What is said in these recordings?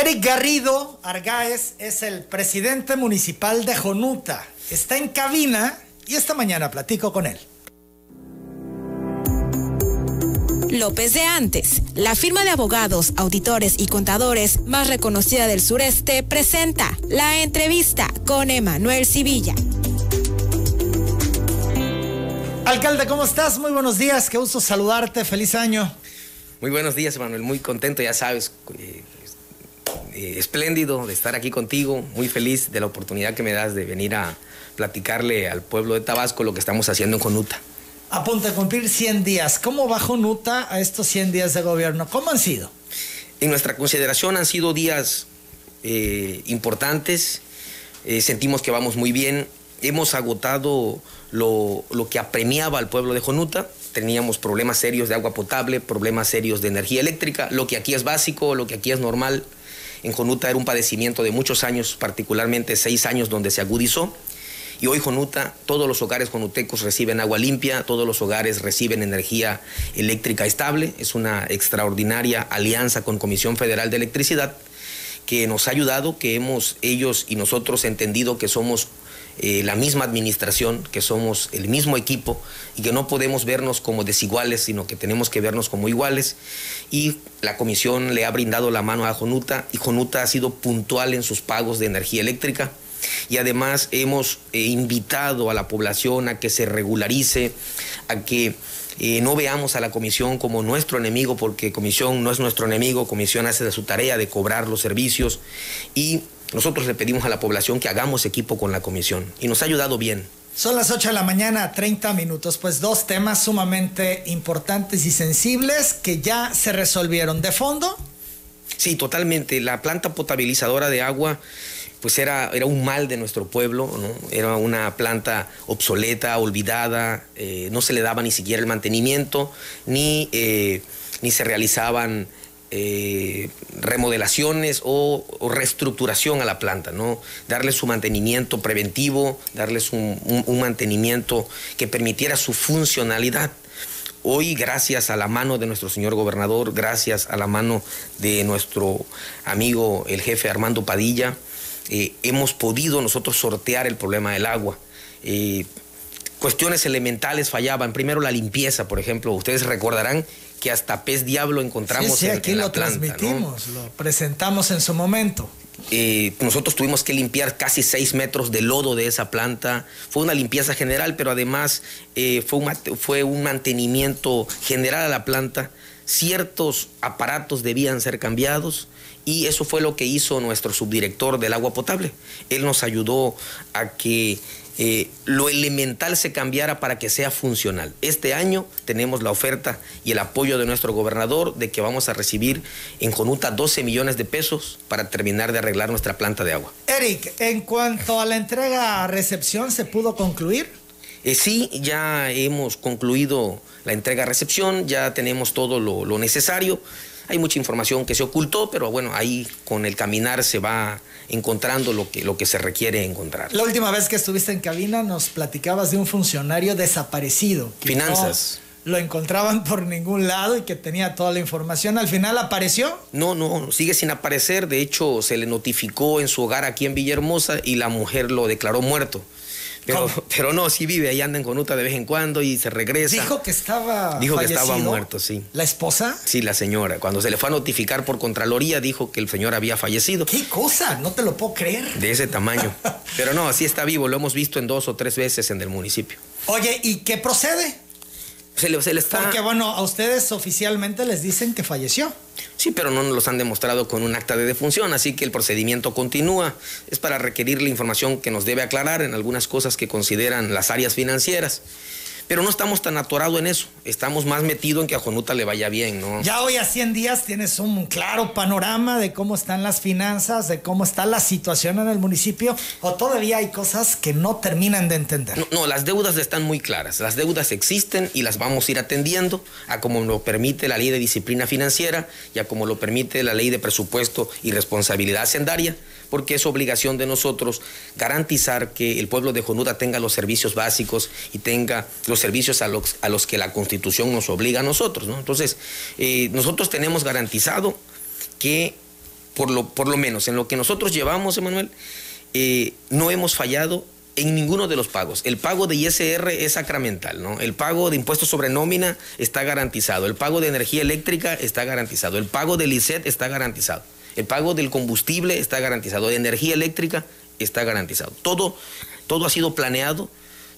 Eric Garrido Argáez es el presidente municipal de Jonuta. Está en cabina y esta mañana platico con él. López de Antes, la firma de abogados, auditores y contadores más reconocida del sureste, presenta la entrevista con Emanuel Civilla. Alcalde, ¿cómo estás? Muy buenos días, qué gusto saludarte, feliz año. Muy buenos días, Emanuel, muy contento, ya sabes, eh, eh, espléndido de estar aquí contigo, muy feliz de la oportunidad que me das de venir a platicarle al pueblo de Tabasco lo que estamos haciendo en Jonuta. A punto de cumplir 100 días. ¿Cómo va Jonuta a estos 100 días de gobierno? ¿Cómo han sido? En nuestra consideración han sido días eh, importantes, eh, sentimos que vamos muy bien, hemos agotado lo, lo que apremiaba al pueblo de Jonuta, teníamos problemas serios de agua potable, problemas serios de energía eléctrica, lo que aquí es básico, lo que aquí es normal, en Jonuta era un padecimiento de muchos años, particularmente seis años donde se agudizó. Y hoy Jonuta, todos los hogares jonutecos reciben agua limpia, todos los hogares reciben energía eléctrica estable. Es una extraordinaria alianza con Comisión Federal de Electricidad que nos ha ayudado, que hemos ellos y nosotros entendido que somos eh, la misma administración, que somos el mismo equipo y que no podemos vernos como desiguales, sino que tenemos que vernos como iguales. Y la comisión le ha brindado la mano a Jonuta y Jonuta ha sido puntual en sus pagos de energía eléctrica. Y además hemos eh, invitado a la población a que se regularice, a que eh, no veamos a la comisión como nuestro enemigo, porque comisión no es nuestro enemigo, comisión hace de su tarea de cobrar los servicios y nosotros le pedimos a la población que hagamos equipo con la comisión y nos ha ayudado bien. Son las 8 de la mañana, 30 minutos, pues dos temas sumamente importantes y sensibles que ya se resolvieron. ¿De fondo? Sí, totalmente. La planta potabilizadora de agua pues era, era un mal de nuestro pueblo, ¿no? era una planta obsoleta, olvidada, eh, no se le daba ni siquiera el mantenimiento, ni, eh, ni se realizaban eh, remodelaciones o, reestructuración a la planta, ¿no? Darles su mantenimiento preventivo, darles un, mantenimiento que permitiera su funcionalidad. Hoy, gracias a la mano de nuestro señor gobernador, gracias a la mano de nuestro amigo el jefe Armando Padilla, eh, hemos podido nosotros sortear el problema del agua. Eh, cuestiones elementales fallaban. Primero la limpieza, por ejemplo. Ustedes recordarán que hasta pez diablo encontramos sí, sí, aquí lo transmitimos, lo presentamos en su momento. Eh, nosotros tuvimos que limpiar casi seis metros de lodo de esa planta. Fue una limpieza general, pero además eh, fue, un, fue un mantenimiento general a la planta. Ciertos aparatos debían ser cambiados y eso fue lo que hizo nuestro subdirector del agua potable. Él nos ayudó a que eh, lo elemental se cambiara para que sea funcional. Este año tenemos la oferta y el apoyo de nuestro gobernador de que vamos a recibir en Jonuta 12 millones de pesos para terminar de arreglar nuestra planta de agua. Eric, en cuanto a la entrega a recepción, ¿se pudo concluir? Eh, sí, ya hemos concluido la entrega a recepción, ya tenemos todo lo, lo necesario. Hay mucha información que se ocultó, pero bueno, ahí con el caminar se va encontrando lo que, lo que se requiere encontrar. La última vez que estuviste en cabina nos platicabas de un funcionario desaparecido. Finanzas. lo encontraban por ningún lado y que tenía toda la información. ¿Al final apareció? No, no, sigue sin aparecer. De hecho, se le notificó en su hogar aquí en Villahermosa y la mujer lo declaró muerto. Pero, no, sí vive, ahí anda en Conuta de vez en cuando y se regresa. Dijo que estaba Dijo que estaba muerto, sí. ¿La esposa? Sí, la señora. Cuando se le fue a notificar por Contraloría, dijo que el señor había fallecido. ¿Qué cosa? No te lo puedo creer. De ese tamaño. Pero no, sí está vivo, lo hemos visto en dos o tres veces en el municipio. Oye, ¿y qué procede? Se le, se le está... Porque bueno, a ustedes oficialmente les dicen que falleció. Sí, pero no nos los han demostrado con un acta de defunción, así que el procedimiento continúa. Es para requerir la información que nos debe aclarar en algunas cosas que consideran las áreas financieras. Pero no estamos tan atorados en eso. Estamos más metidos en que a Jonuta le vaya bien, ¿no? Ya hoy a 100 días tienes un claro panorama de cómo están las finanzas, de cómo está la situación en el municipio, o todavía hay cosas que no terminan de entender. No, las deudas están muy claras. Las deudas existen y las vamos a ir atendiendo a como lo permite la ley de disciplina financiera y a como lo permite la ley de presupuesto y responsabilidad hacendaria porque es obligación de nosotros garantizar que el pueblo de Jonuta tenga los servicios básicos y tenga los servicios a los, que la Constitución nos obliga a nosotros. ¿no? Entonces, eh, nosotros tenemos garantizado que por lo, por lo menos en lo que nosotros llevamos, Emanuel, eh, no hemos fallado en ninguno de los pagos. El pago de ISR es sacramental, ¿no? El pago de impuestos sobre nómina está garantizado. El pago de energía eléctrica está garantizado. El pago del ICET está garantizado. El pago del combustible está garantizado. De energía eléctrica está garantizado. Todo, todo ha sido planeado.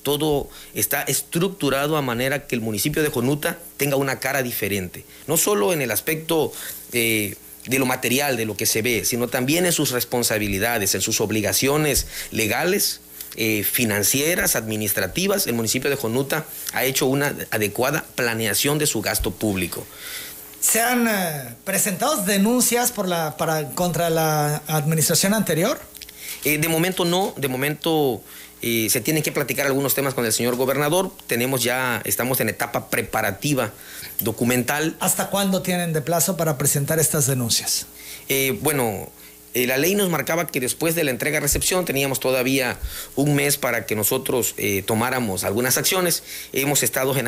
Todo está estructurado a manera que el municipio de Jonuta tenga una cara diferente. No solo en el aspecto eh, de lo material, de lo que se ve, sino también en sus responsabilidades, en sus obligaciones legales eh, financieras, administrativas, el municipio de Jonuta ha hecho una adecuada planeación de su gasto público. ¿Se han eh, presentado denuncias por la, para, contra la administración anterior? Eh, de momento no, de momento se tienen que platicar algunos temas con el señor gobernador. Tenemos ya, estamos en etapa preparativa documental. ¿Hasta cuándo tienen de plazo para presentar estas denuncias? bueno, eh, la ley nos marcaba que después de la entrega-recepción teníamos todavía un mes para que nosotros eh, tomáramos algunas acciones. Hemos estado en,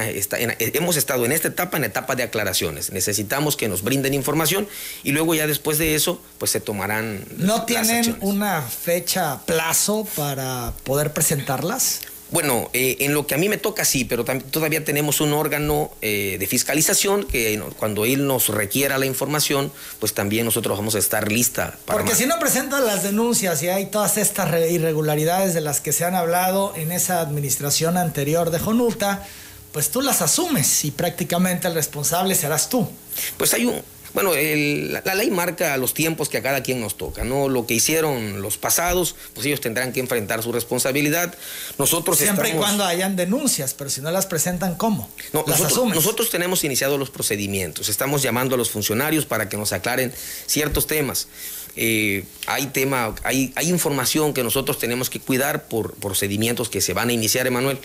hemos estado en esta etapa, en etapa de aclaraciones. Necesitamos que nos brinden información y luego ya después de eso, pues se tomarán. ¿No tienen una fecha plazo para poder presentarlas? Bueno, eh, en lo que a mí me toca sí, pero todavía tenemos un órgano eh, de fiscalización que cuando él nos requiera la información, pues también nosotros vamos a estar lista. Para Porque si no presentan las denuncias y hay todas estas irregularidades de las que se han hablado en esa administración anterior de Jonuta, pues tú las asumes y prácticamente el responsable serás tú. Pues hay un, bueno, la, ley marca los tiempos que a cada quien nos toca, ¿no? Lo que hicieron los pasados, pues ellos tendrán que enfrentar su responsabilidad. Nosotros Siempre y cuando hayan denuncias, pero si no las presentan, ¿cómo? No, nosotros, nosotros tenemos iniciado los procedimientos, estamos llamando a los funcionarios para que nos aclaren ciertos temas. Eh, hay tema, hay, hay información que nosotros tenemos que cuidar por procedimientos que se van a iniciar, Emanuel,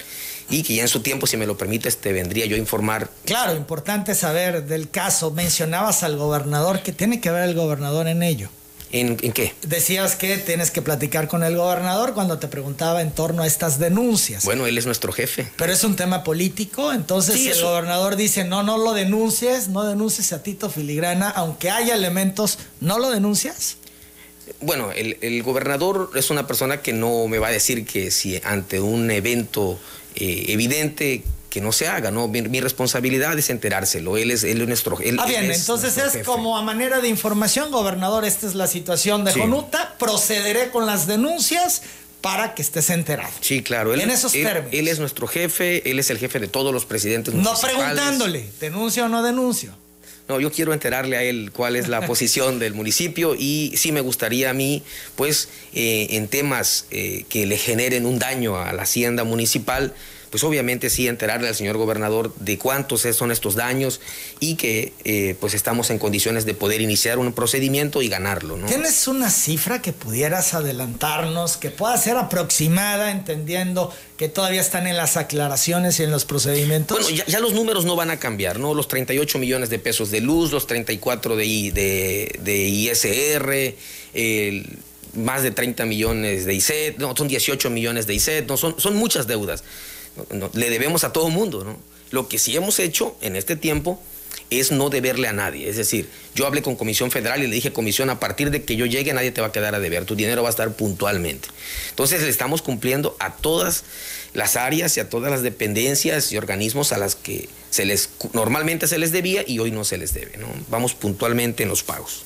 y que ya en su tiempo, si me lo permites, te vendría yo a informar. Claro, importante saber del caso. Mencionabas al gobernador, ¿qué tiene que ver el gobernador en ello? ¿En, qué? Decías que tienes que platicar con el gobernador cuando te preguntaba en torno a estas denuncias. Bueno, él es nuestro jefe. Pero es un tema político, entonces si el gobernador dice, no, no lo denuncies, no denuncies a Tito Filigrana, aunque haya elementos, ¿no lo denuncias? Bueno, el, gobernador es una persona que no me va a decir que si ante un evento eh, evidente que no se haga, ¿no? Mi, responsabilidad es enterárselo, él es, él es nuestro... Él, ah, bien, entonces es como a manera de información, gobernador, esta es la situación de Jonuta, procederé con las denuncias para que estés enterado. Sí, claro. Él, en esos términos. Él es nuestro jefe, él es el jefe de todos los presidentes No preguntándole, denuncio o no denuncio. No, yo quiero enterarle a él cuál es la posición del municipio y sí me gustaría a mí, pues, eh, en temas eh, que le generen un daño a la hacienda municipal, pues obviamente sí enterarle al señor gobernador de cuántos son estos daños y que eh, pues estamos en condiciones de poder iniciar un procedimiento y ganarlo. ¿no? ¿Tienes una cifra que pudieras adelantarnos, que pueda ser aproximada, entendiendo que todavía están en las aclaraciones y en los procedimientos? Bueno, ya, los números no van a cambiar, ¿no? Los 38 millones de pesos de luz, los 34 de, de, de ISR, el más de 30 millones de ICET, no, son 18 millones de ICET, no, son, son muchas deudas le debemos a todo mundo, ¿no? Lo que sí hemos hecho en este tiempo es no deberle a nadie. Es decir, yo hablé con Comisión Federal y le dije, Comisión, a partir de que yo llegue nadie te va a quedar a deber, tu dinero va a estar puntualmente. Entonces le estamos cumpliendo a todas las áreas y a todas las dependencias y organismos a las que se les, normalmente se les debía y hoy no se les debe. ¿no? Vamos puntualmente en los pagos.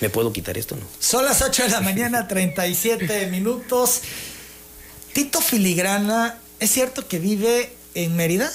¿Me puedo quitar esto? No. Son las 8 de la mañana, 37 minutos. Tito Filigrana ¿Es cierto que vive en Mérida?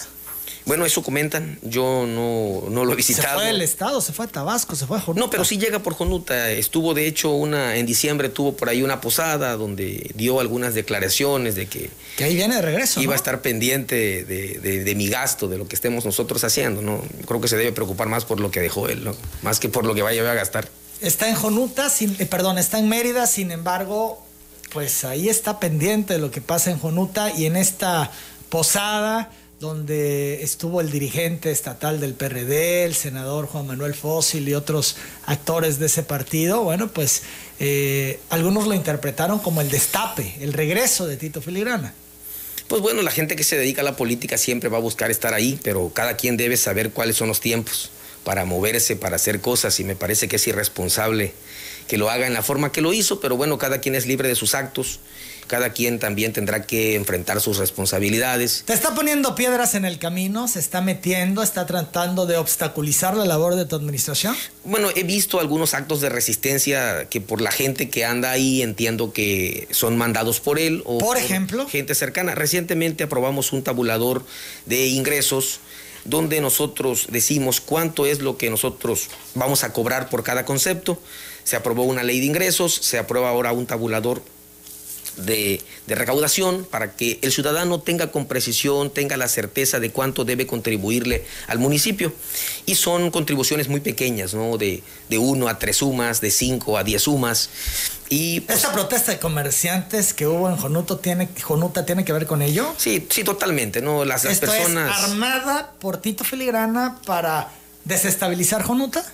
Bueno, eso comentan. Yo no, lo he visitado. Se fue del estado, se fue a Tabasco, se fue a Jonuta. No, pero sí llega por Jonuta. Estuvo, de hecho, una en diciembre tuvo por ahí una posada donde dio algunas declaraciones de que. Que ahí viene de regreso. Iba a estar pendiente de, mi gasto, de lo que estemos nosotros haciendo. ¿no? Creo que se debe preocupar más por lo que dejó él, ¿no? más que por lo que vaya a gastar. Está en Jonuta, sin, eh, perdón, está en Mérida, sin embargo, pues ahí está pendiente de lo que pasa en Jonuta y en esta posada donde estuvo el dirigente estatal del PRD, el senador Juan Manuel Fósil y otros actores de ese partido, bueno, pues eh, algunos lo interpretaron como el destape, el regreso de Tito Filigrana. Pues bueno, la gente que se dedica a la política siempre va a buscar estar ahí, pero cada quien debe saber cuáles son los tiempos para moverse, para hacer cosas, y me parece que es irresponsable que lo haga en la forma que lo hizo, pero bueno, cada quien es libre de sus actos cada quien también tendrá que enfrentar sus responsabilidades. ¿Te está poniendo piedras en el camino? ¿Se está metiendo? ¿Está tratando de obstaculizar la labor de tu administración? Bueno, he visto algunos actos de resistencia que por la gente que anda ahí entiendo que son mandados por él. O por ejemplo. gente cercana. Recientemente aprobamos un tabulador de ingresos donde nosotros decimos cuánto es lo que nosotros vamos a cobrar por cada concepto. Se aprobó una ley de ingresos, se aprueba ahora un tabulador de, recaudación para que el ciudadano tenga con precisión, tenga la certeza de cuánto debe contribuirle al municipio. Y son contribuciones muy pequeñas, ¿no? De, de uno a tres sumas, de cinco a diez sumas. Y, pues, ¿Esta protesta de comerciantes que hubo en Jonuto tiene, Jonuta tiene que ver con ello? Sí, sí, totalmente. ¿no? Las, personas. Es armada por Tito Filigrana para desestabilizar Jonuta.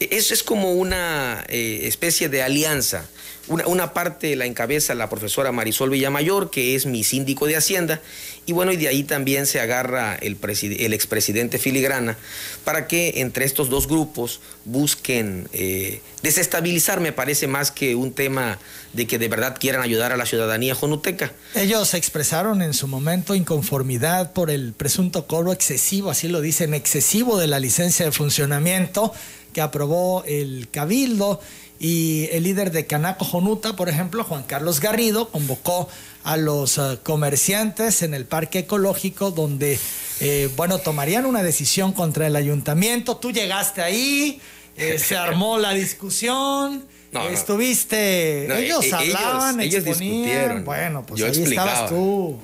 Eso es como una eh, especie de alianza una, parte la encabeza la profesora Marisol Villamayor, que es mi síndico de Hacienda, y bueno, y de ahí también se agarra el, el expresidente Filigrana para que entre estos dos grupos busquen eh, desestabilizar, me parece más que un tema de que de verdad quieran ayudar a la ciudadanía jonuteca. Ellos expresaron en su momento inconformidad por el presunto cobro excesivo, así lo dicen, excesivo de la licencia de funcionamiento que aprobó el Cabildo y el líder de Canaco Jonuta, por ejemplo, Juan Carlos Garrido, convocó a los eh, comerciantes en el parque ecológico donde, eh, bueno, tomarían una decisión contra el ayuntamiento. Tú llegaste ahí, eh, se armó la discusión. Estuviste, ellos hablaban, ellos, exponían, bueno, pues ahí estabas tú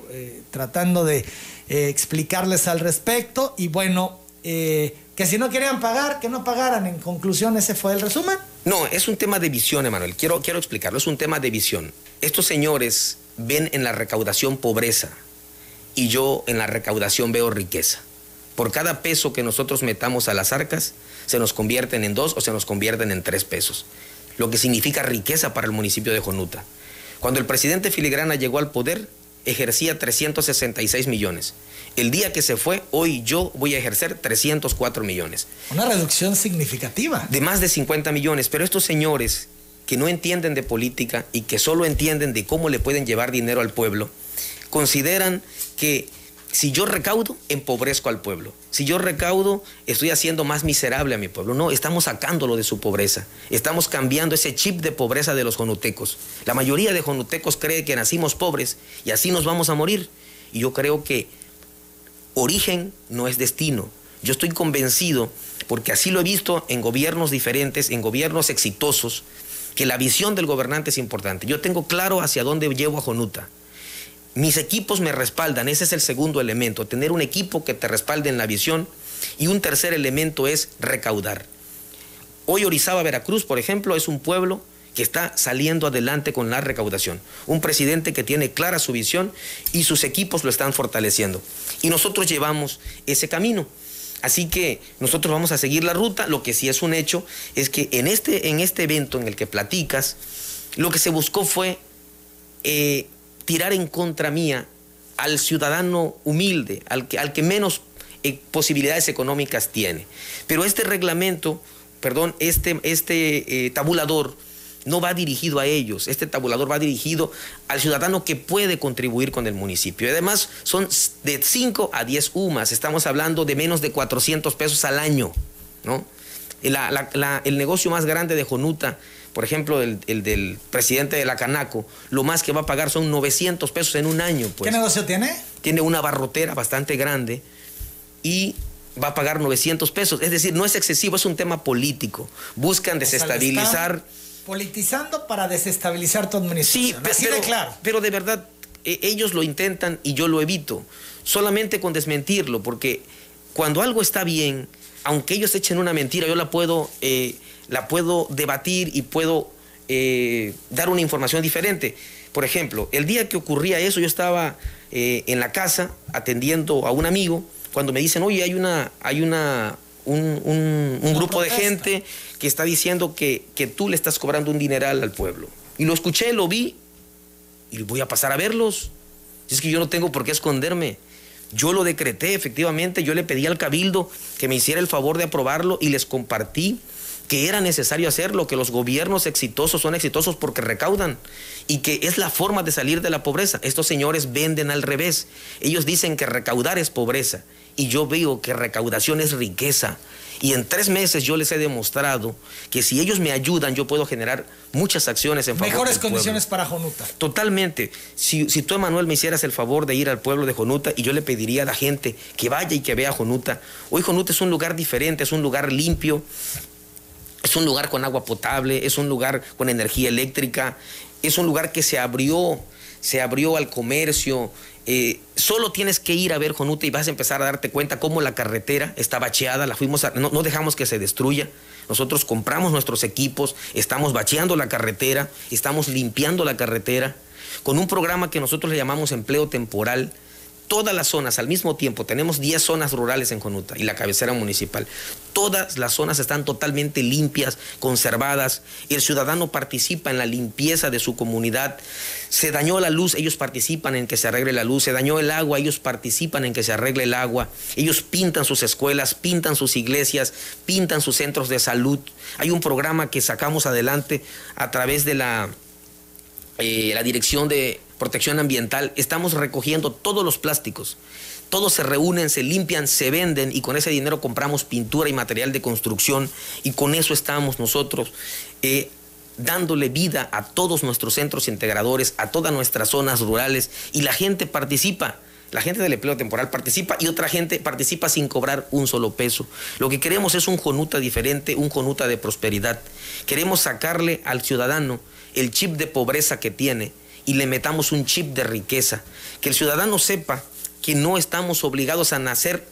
tratando de explicarles al respecto y bueno, que si no querían pagar, que no pagaran. En conclusión, ese fue el resumen. No, es un tema de visión, Emanuel. Quiero, quiero explicarlo. Es un tema de visión. Estos señores ven en la recaudación pobreza y yo en la recaudación veo riqueza. Por cada peso que nosotros metamos a las arcas, se nos convierten en dos o se nos convierten en tres pesos, lo que significa riqueza para el municipio de Jonuta. Cuando el presidente Filigrana llegó al poder, ejercía 366 millones. El día que se fue, hoy yo voy a ejercer 304 millones. Una reducción significativa. De más de 50 millones, pero estos señores que no entienden de política y que solo entienden de cómo le pueden llevar dinero al pueblo, consideran que si yo recaudo, empobrezco al pueblo. Si yo recaudo, estoy haciendo más miserable a mi pueblo. No, estamos sacándolo de su pobreza. Estamos cambiando ese chip de pobreza de los jonutecos. La mayoría de jonutecos cree que nacimos pobres y así nos vamos a morir. Y yo creo que origen no es destino. Yo estoy convencido, porque así lo he visto en gobiernos diferentes, en gobiernos exitosos, que la visión del gobernante es importante. Yo tengo claro hacia dónde llevo a Jonuta. Mis equipos me respaldan, ese es el segundo elemento, tener un equipo que te respalde en la visión. Y un tercer elemento es recaudar. Hoy Orizaba, Veracruz, por ejemplo, es un pueblo que está saliendo adelante con la recaudación. Un presidente que tiene clara su visión y sus equipos lo están fortaleciendo. Y nosotros llevamos ese camino. Así que nosotros vamos a seguir la ruta. Lo que sí es un hecho es que en este, en este evento en el que platicas, lo que se buscó fue eh, tirar en contra mía al ciudadano humilde, al que, al que menos eh, posibilidades económicas tiene. Pero este reglamento, perdón, este, este eh, tabulador, no va dirigido a ellos, este tabulador va dirigido al ciudadano que puede contribuir con el municipio. Además son de 5 a 10 UMAS, estamos hablando de menos de 400 pesos al año. ¿no? el negocio más grande de Jonuta, por ejemplo, el, del presidente de la Canaco, lo más que va a pagar son 900 pesos en un año. Pues. ¿Qué negocio tiene? Tiene una barrotera bastante grande y va a pagar 900 pesos. Es decir, no es excesivo, es un tema político. Buscan desestabilizar politizando para desestabilizar tu administración. Sí, pero, de claro. pero de verdad, e, ellos lo intentan y yo lo evito. Solamente con desmentirlo, porque cuando algo está bien, aunque ellos echen una mentira, yo la puedo, eh, la puedo debatir y puedo eh, dar una información diferente. Por ejemplo, el día que ocurría eso, yo estaba eh, en la casa atendiendo a un amigo, cuando me dicen, oye, hay una, hay una, un, grupo de gente que está diciendo que, que, tú le estás cobrando un dineral al pueblo. Y lo escuché, lo vi y voy a pasar a verlos. Es que yo no tengo por qué esconderme. Yo lo decreté, efectivamente, yo le pedí al cabildo que me hiciera el favor de aprobarlo y les compartí que era necesario hacerlo, que los gobiernos exitosos son exitosos porque recaudan y que es la forma de salir de la pobreza. Estos señores venden al revés. Ellos dicen que recaudar es pobreza y yo veo que recaudación es riqueza. Y en tres meses yo les he demostrado que si ellos me ayudan, yo puedo generar muchas acciones en favor Mejores condiciones para Jonuta. Totalmente. Si, si, tú, Emanuel, me hicieras el favor de ir al pueblo de Jonuta y yo le pediría a la gente que vaya y que vea Jonuta. Hoy Jonuta es un lugar diferente, es un lugar limpio, es un lugar con agua potable, es un lugar con energía eléctrica, es un lugar que se abrió, se abrió al comercio, eh, solo tienes que ir a ver Jonuta y vas a empezar a darte cuenta cómo la carretera está bacheada, la fuimos no, dejamos que se destruya. Nosotros compramos nuestros equipos, estamos bacheando la carretera, estamos limpiando la carretera, con un programa que nosotros le llamamos empleo temporal todas las zonas al mismo tiempo, tenemos 10 zonas rurales en Jonuta y la cabecera municipal, todas las zonas están totalmente limpias, conservadas, el ciudadano participa en la limpieza de su comunidad, se dañó la luz, ellos participan en que se arregle la luz, se dañó el agua, ellos participan en que se arregle el agua, ellos pintan sus escuelas, pintan sus iglesias, pintan sus centros de salud. Hay un programa que sacamos adelante a través de la, eh, la Dirección de protección ambiental, estamos recogiendo todos los plásticos. Todos se reúnen, se limpian, se venden y con ese dinero compramos pintura y material de construcción y con eso estamos nosotros eh, dándole vida a todos nuestros centros integradores, a todas nuestras zonas rurales y la gente participa. La gente del empleo temporal participa y otra gente participa sin cobrar un solo peso. Lo que queremos es un Jonuta diferente, un Jonuta de prosperidad. Queremos sacarle al ciudadano el chip de pobreza que tiene y le metamos un chip de riqueza. Que el ciudadano sepa que no estamos obligados a nacer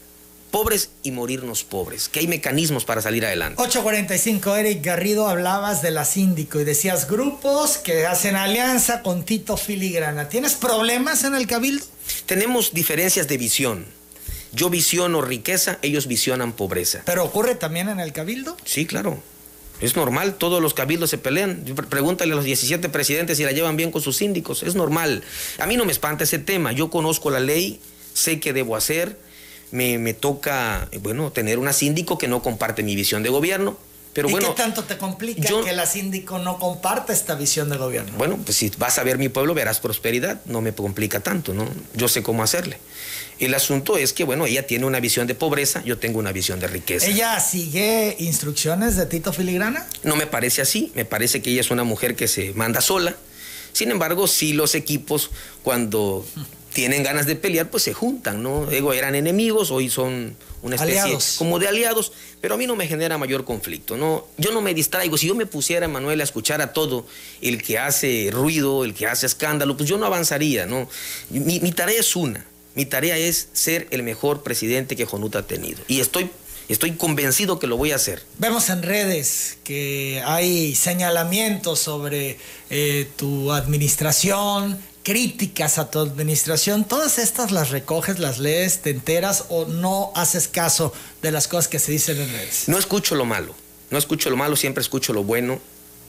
pobres y morirnos pobres, que hay mecanismos para salir adelante. 845, Eric Garrido, hablabas de la síndico y decías grupos que hacen alianza con Tito Filigrana. ¿Tienes problemas en el cabildo? Tenemos diferencias de visión. Yo visiono riqueza, ellos visionan pobreza. ¿Pero ocurre también en el cabildo? Sí, claro. Es normal, todos los cabildos se pelean. Pregúntale a los 17 presidentes si la llevan bien con sus síndicos. Es normal. A mí no me espanta ese tema. Yo conozco la ley, sé qué debo hacer. Me, me toca, bueno, tener una síndico que no comparte mi visión de gobierno. Pero ¿Y bueno, qué tanto te complica que la síndico no comparte esta visión de gobierno? Bueno, pues si vas a ver mi pueblo verás prosperidad, no me complica tanto, ¿no? Yo sé cómo hacerle. El asunto es que, bueno, ella tiene una visión de pobreza, yo tengo una visión de riqueza. ¿Ella sigue instrucciones de Tito Filigrana? No me parece así, me parece que ella es una mujer que se manda sola. Sin embargo, sí los equipos, cuando tienen ganas de pelear, pues se juntan, ¿no? Digo, eran enemigos, hoy son una especie como de aliados, pero a mí no me genera mayor conflicto, ¿no? Yo no me distraigo, si yo me pusiera, Manuel, a escuchar a todo el que hace ruido, el que hace escándalo, pues yo no avanzaría, ¿no? mi tarea es una, mi tarea es ser el mejor presidente que Jonuta ha tenido. Y estoy, estoy convencido que lo voy a hacer. Vemos en redes que hay señalamientos sobre eh, tu administración, críticas a tu administración. ¿Todas estas las recoges, las lees, te enteras o no haces caso de las cosas que se dicen en redes? No escucho lo malo. No escucho lo malo, siempre escucho lo bueno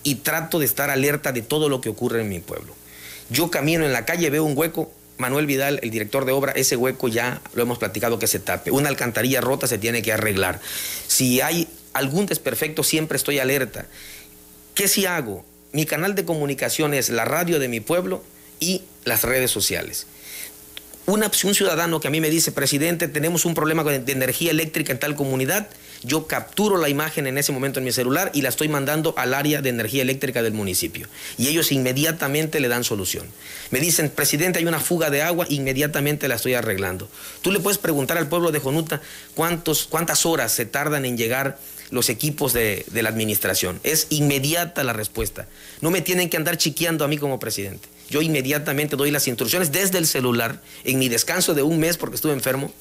y trato de estar alerta de todo lo que ocurre en mi pueblo. Yo camino en la calle, veo un hueco, Manuel Vidal, el director de obra, ese hueco ya lo hemos platicado que se tape. Una alcantarilla rota se tiene que arreglar. Si hay algún desperfecto, siempre estoy alerta. ¿Qué si hago? Mi canal de comunicación es la radio de mi pueblo y las redes sociales un ciudadano que a mí me dice, presidente, tenemos un problema de energía eléctrica en tal comunidad, yo capturo la imagen en ese momento en mi celular y la estoy mandando al área de energía eléctrica del municipio. Y ellos inmediatamente le dan solución. Me dicen, presidente, hay una fuga de agua, inmediatamente la estoy arreglando. Tú le puedes preguntar al pueblo de Jonuta cuántos, cuántas horas se tardan en llegar los equipos de, la administración. Es inmediata la respuesta. No me tienen que andar chiqueando a mí como presidente yo inmediatamente doy las instrucciones desde el celular, en mi descanso de un mes porque estuve enfermo,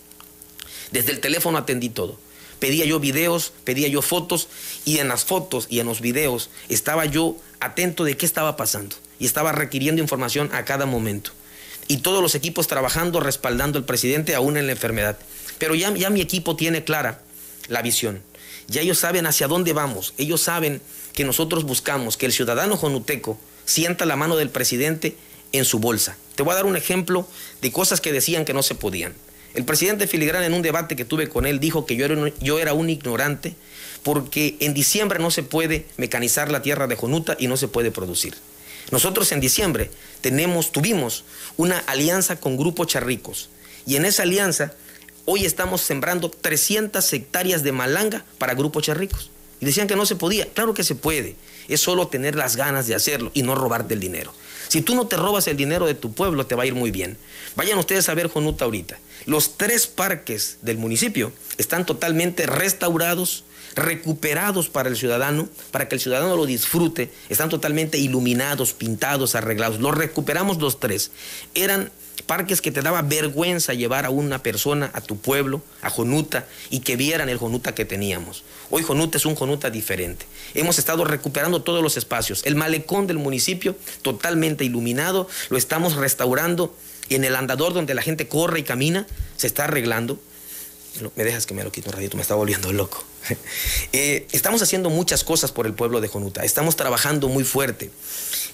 desde el teléfono atendí todo. Pedía yo videos, pedía yo fotos y en las fotos y en los videos estaba yo atento de qué estaba pasando y estaba requiriendo información a cada momento. Y todos los equipos trabajando, respaldando al presidente aún en la enfermedad. Pero ya mi equipo tiene clara la visión. Ya ellos saben hacia dónde vamos. Ellos saben que nosotros buscamos que el ciudadano jonuteco sienta la mano del presidente en su bolsa. Te voy a dar un ejemplo de cosas que decían que no se podían. El presidente Filigrán en un debate que tuve con él dijo que yo era un, ignorante porque en diciembre no se puede mecanizar la tierra de Jonuta y no se puede producir. Nosotros en diciembre tenemos, tuvimos una alianza con Grupo Charricos y en esa alianza hoy estamos sembrando 300 hectáreas de malanga para Grupo Charricos. Y decían que no se podía. Claro que se puede. Es solo tener las ganas de hacerlo y no robarte el dinero. Si tú no te robas el dinero de tu pueblo, te va a ir muy bien. Vayan ustedes a ver Jonuta ahorita. Los tres parques del municipio están totalmente restaurados, recuperados para el ciudadano, para que el ciudadano lo disfrute. Están totalmente iluminados, pintados, arreglados. Los recuperamos los tres. Eran parques que te daba vergüenza llevar a una persona a tu pueblo, a Jonuta, y que vieran el Jonuta que teníamos. Hoy Jonuta es un Jonuta diferente. Hemos estado recuperando todos los espacios. El malecón del municipio, totalmente iluminado, lo estamos restaurando. En el andador donde la gente corre y camina, se está arreglando. Me dejas que me lo quito un ratito, me está volviendo loco. Eh, estamos haciendo muchas cosas por el pueblo de Jonuta. Estamos trabajando muy fuerte.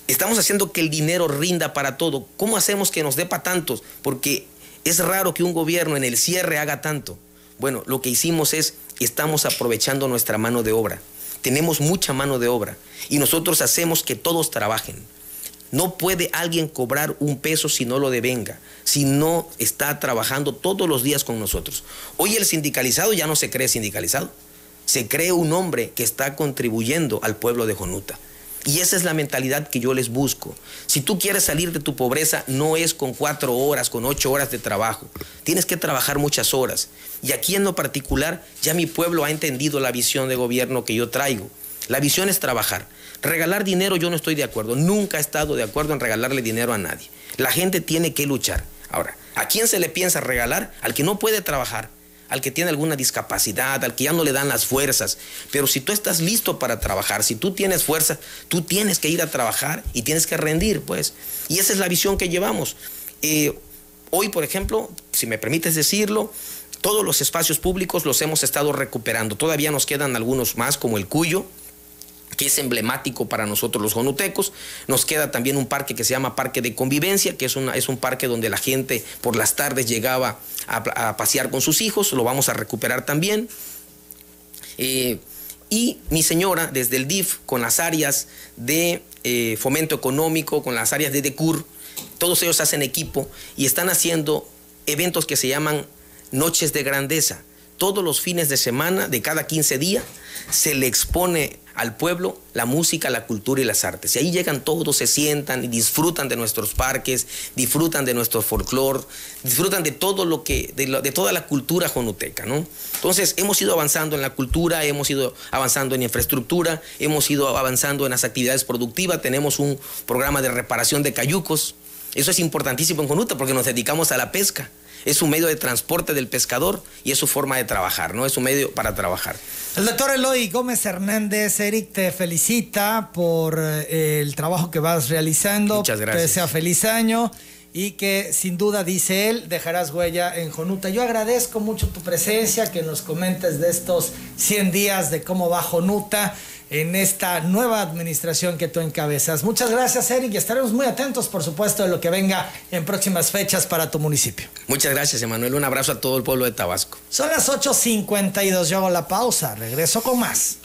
Estamos haciendo que el dinero rinda para todo. ¿Cómo hacemos que nos dé para tantos? Porque es raro que un gobierno en el cierre haga tanto. Bueno, lo que hicimos es, estamos aprovechando nuestra mano de obra. Tenemos mucha mano de obra y nosotros hacemos que todos trabajen. No puede alguien cobrar un peso si no lo devenga, si no está trabajando todos los días con nosotros. Hoy el sindicalizado ya no se cree sindicalizado, se cree un hombre que está contribuyendo al pueblo de Jonuta. Y esa es la mentalidad que yo les busco. Si tú quieres salir de tu pobreza, no es con cuatro horas, con ocho horas de trabajo. Tienes que trabajar muchas horas. Y aquí en lo particular, ya mi pueblo ha entendido la visión de gobierno que yo traigo. La visión es trabajar. Regalar dinero yo no estoy de acuerdo. Nunca he estado de acuerdo en regalarle dinero a nadie. La gente tiene que luchar. Ahora, ¿a quién se le piensa regalar? Al que no puede trabajar al que tiene alguna discapacidad, al que ya no le dan las fuerzas. Pero si tú estás listo para trabajar, si tú tienes fuerza, tú tienes que ir a trabajar y tienes que rendir, pues. Y esa es la visión que llevamos. Eh, hoy, por ejemplo, si me permites decirlo, todos los espacios públicos los hemos estado recuperando. Todavía nos quedan algunos más, como el Cuyo, que es emblemático para nosotros los jonutecos. Nos queda también un parque que se llama Parque de Convivencia, que es, una, es un parque donde la gente por las tardes llegaba a, pasear con sus hijos, lo vamos a recuperar también. Eh, y mi señora, desde el DIF, con las áreas de eh, fomento económico, con las áreas de DECUR, todos ellos hacen equipo y están haciendo eventos que se llaman Noches de Grandeza. Todos los fines de semana, de cada 15 días, se le expone al pueblo la música, la cultura y las artes. Y ahí llegan todos, se sientan y disfrutan de nuestros parques, disfrutan de nuestro folclore, disfrutan de todo lo que, de, toda la cultura jonuteca, ¿no? Entonces, hemos ido avanzando en la cultura, hemos ido avanzando en infraestructura, hemos ido avanzando en las actividades productivas, tenemos un programa de reparación de cayucos. Eso es importantísimo en Jonuta porque nos dedicamos a la pesca es un medio de transporte del pescador y es su forma de trabajar, ¿no? Es un medio para trabajar. El doctor Eloy Gómez Hernández, Eric, te felicita por eh, el trabajo que vas realizando. Muchas gracias. Te desea feliz año y que sin duda, dice él, dejarás huella en Jonuta. Yo agradezco mucho tu presencia, que nos comentes de estos 100 días de cómo va Jonuta en esta nueva administración que tú encabezas. Muchas gracias, Eric, y estaremos muy atentos, por supuesto, de lo que venga en próximas fechas para tu municipio. Muchas gracias, Emanuel. Un abrazo a todo el pueblo de Tabasco. Son las 8.52, yo hago la pausa, regreso con más.